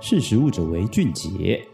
识时务者为俊杰。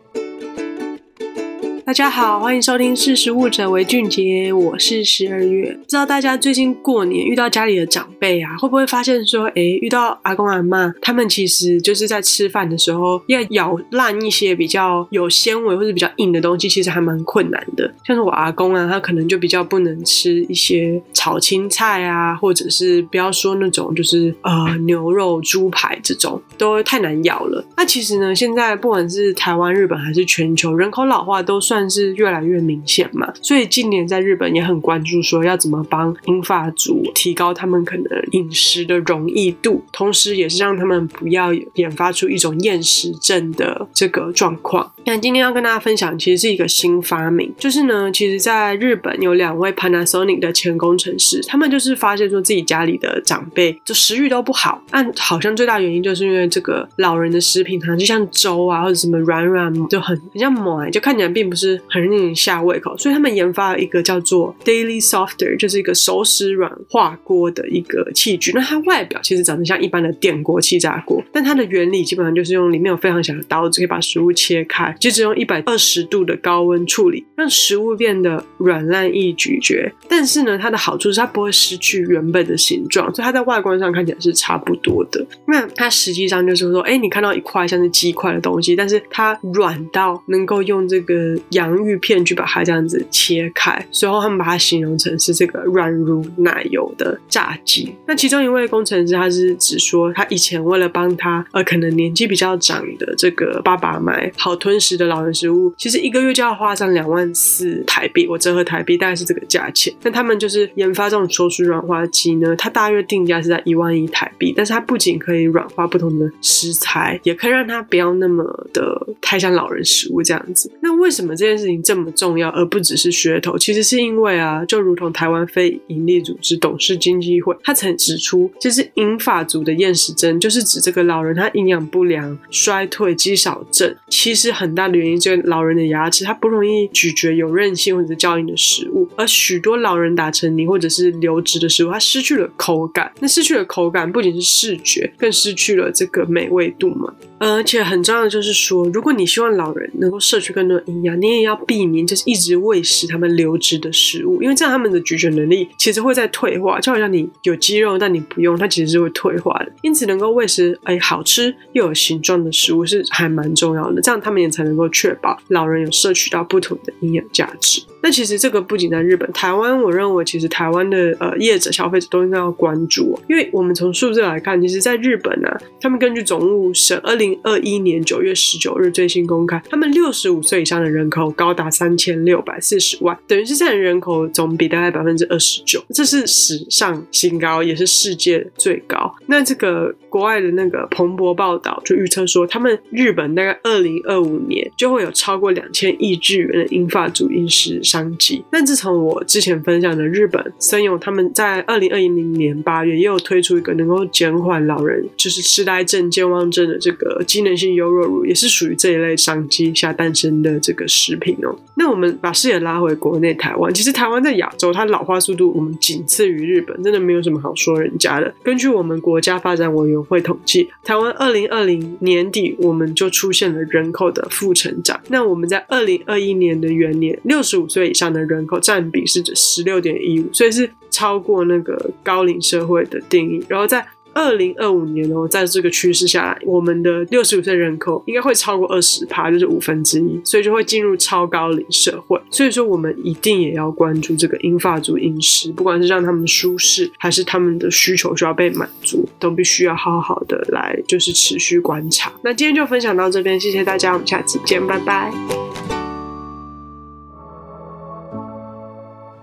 大家好，欢迎收听《识食物者为俊杰》，我是十二月。不知道大家最近过年遇到家里的长辈啊，会不会发现说，哎，遇到阿公阿嬷，他们其实就是在吃饭的时候要咬烂一些比较有纤维或者比较硬的东西，其实还蛮困难的。像是我阿公啊，他可能就比较不能吃一些炒青菜啊，或者是不要说那种就是呃牛肉、猪排这种，都太难咬了。那其实呢，现在不管是台湾、日本还是全球，人口老化都算。算是越来越明显嘛，所以近年在日本也很关注，说要怎么帮银发族提高他们可能饮食的容易度，同时也是让他们不要研发出一种厌食症的这个状况。那今天要跟大家分享，其实是一个新发明，就是呢，其实在日本有两位 Panasonic 的前工程师，他们就是发现说自己家里的长辈就食欲都不好，按好像最大原因就是因为这个老人的食品，可能就像粥啊或者什么软软就很很像馍，就看起来并不是。是很令人下胃口，所以他们研发了一个叫做 Daily Softer，就是一个熟食软化锅的一个器具。那它外表其实长得像一般的电锅、气炸锅，但它的原理基本上就是用里面有非常小的刀子，可以把食物切开，就只用一百二十度的高温处理，让食物变得软烂易咀嚼。但是呢，它的好处是它不会失去原本的形状，所以它在外观上看起来是差不多的。那它实际上就是说，哎，你看到一块像是鸡块的东西，但是它软到能够用这个。洋芋片去把它这样子切开，随后他们把它形容成是这个软如奶油的炸鸡。那其中一位工程师他是指说，他以前为了帮他呃可能年纪比较长的这个爸爸买好吞食的老人食物，其实一个月就要花上两万四台币，我折合台币大概是这个价钱。那他们就是研发这种熟食软化机呢，它大约定价是在一万一台币，但是它不仅可以软化不同的食材，也可以让它不要那么的太像老人食物这样子。为什么这？件事情这么重要，而不只是噱头，其实是因为啊，就如同台湾非营利组织董事经济会，他曾指出，其实银发族的厌食症，就是指这个老人他营养不良、衰退、肌少症，其实很大的原因就是老人的牙齿他不容易咀嚼有韧性或者较硬的食物，而许多老人打成泥或者是流质的食物，它失去了口感，那失去了口感，不仅是视觉，更失去了这个美味度嘛。而且很重要的就是说，如果你希望老人能够摄取更多营养，你也要避免就是一直喂食他们流质的食物，因为这样他们的咀嚼能力其实会在退化，就好像你有肌肉，但你不用，它其实是会退化的。因此，能够喂食哎好吃又有形状的食物是还蛮重要的，这样他们也才能够确保老人有摄取到不同的营养价值。那其实这个不仅在日本、台湾，我认为其实台湾的呃业者、消费者都应该要关注，因为我们从数字来看，其实在日本呢、他们根据总务省二零二一年九月十九日最新公开，他们六十五岁以上的人口高达三千六百四十万，等于是占人口总比大概百分之二十九，这是史上新高，也是世界最高。那这个国外的那个彭博报道就预测说，他们日本大概二零二五年就会有超过两千亿日元的银发族饮食商机。那自从我之前分享的日本森永，他们在二零二零年八月也有推出一个能够减缓老人就是痴呆症、健忘症的这个机能性优酪乳，也是属于这一类商机下诞生的这个食品哦。那我们把视野拉回国内台湾，其实台湾在亚洲，它老化速度我们仅次于日本，真的没有什么好说人家的。根据我们国家发展委员会统计，台湾二零二零年底我们就出现了人口的负成长。那我们在二零二一年的元年，六十五岁以上的人口占比是指十六点一五，所以是超过那个高龄社会的定义。然后在二零二五年哦，在这个趋势下来，我们的六十五岁人口应该会超过二十趴，就是五分之一，所以就会进入超高龄社会。所以说，我们一定也要关注这个银发族饮食，不管是让他们舒适，还是他们的需求需要被满足，都必须要好好的来，就是持续观察。那今天就分享到这边，谢谢大家，我们下次见，拜拜。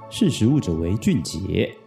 识食物者为俊杰。